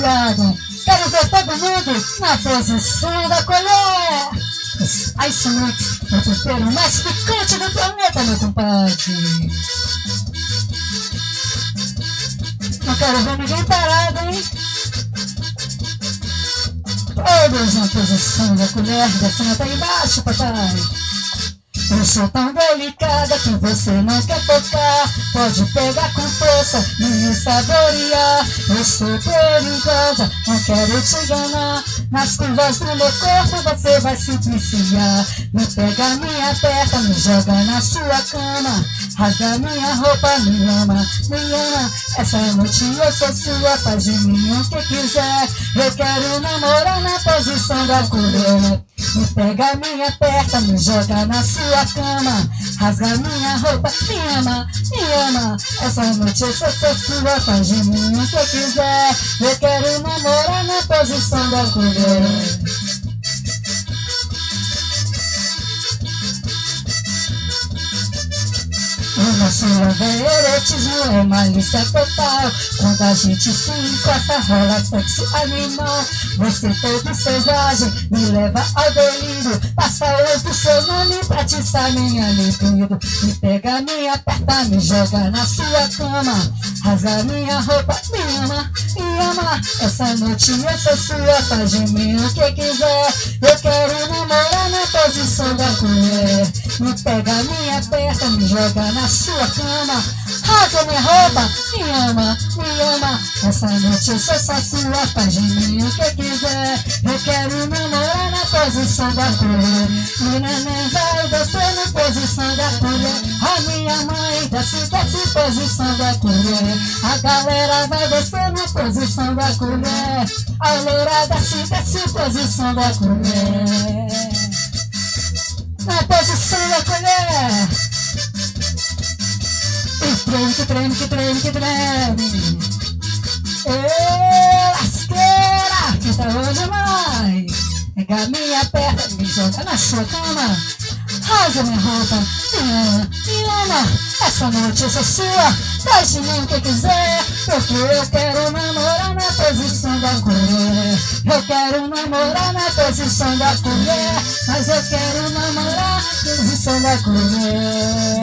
apropriado. Quero ver todo mundo na posição da colher. Mix, o tempero mais picante do planeta, meu compadre. Não quero ver ninguém parado, hein? Todos na posição da colher, descendo até embaixo, papai. Eu sou tão delicada que você não quer tocar. Pode pegar com força e me saborear. Eu sou perigosa, não quero te enganar. Nas curvas do meu corpo você vai se viciar. Me pega, me aperta, me joga na sua cama. Rasga minha roupa, me ama, me ama. Essa noite eu sou sua, faz de mim o que quiser. Eu quero namorar na posição da colher. Me pega, me aperta, me joga na sua cama. Rasga minha roupa, me ama, me ama. Essa noite eu sou sua, faz de mim o que quiser. Eu quero namorar na posição da colher. O love é erotismo, é malícia total. Quando a gente se encosta, rola sexo animal. Você todo selvagem, me leva ao delírio. Passa outro seu nome pra atiçar minha libido. Me pega, me aperta, me joga na sua cama. Rasga minha roupa, me ama, me ama. Essa noite eu sou sua, faz de mim o que quiser. Eu quero namorar na posição da colher. Me pega, me aperta, me joga na sua cama. Rasga minha roupa, me ama, me ama. Essa noite eu sou só sua, faz de mim o que quiser. Eu quero namorar na posição da colher. E neném vai descer na posição da colher. A minha mãe desce, desce posição da colher. A galera vai descer na posição da colher. A loura desce, desce posição da colher. Na posição da colher. E treme, que treme, que treme, que treme. Ê, lasqueira, que tá bom demais. Pega minha perna, me joga na sua cama. Rasga minha roupa, me ama, me ama. Essa noite eu sou sua, faz de mim o que quiser. Porque eu quero namorar na posição da colher. Eu quero namorar na posição da colher. Mas eu quero namorar na posição da colher.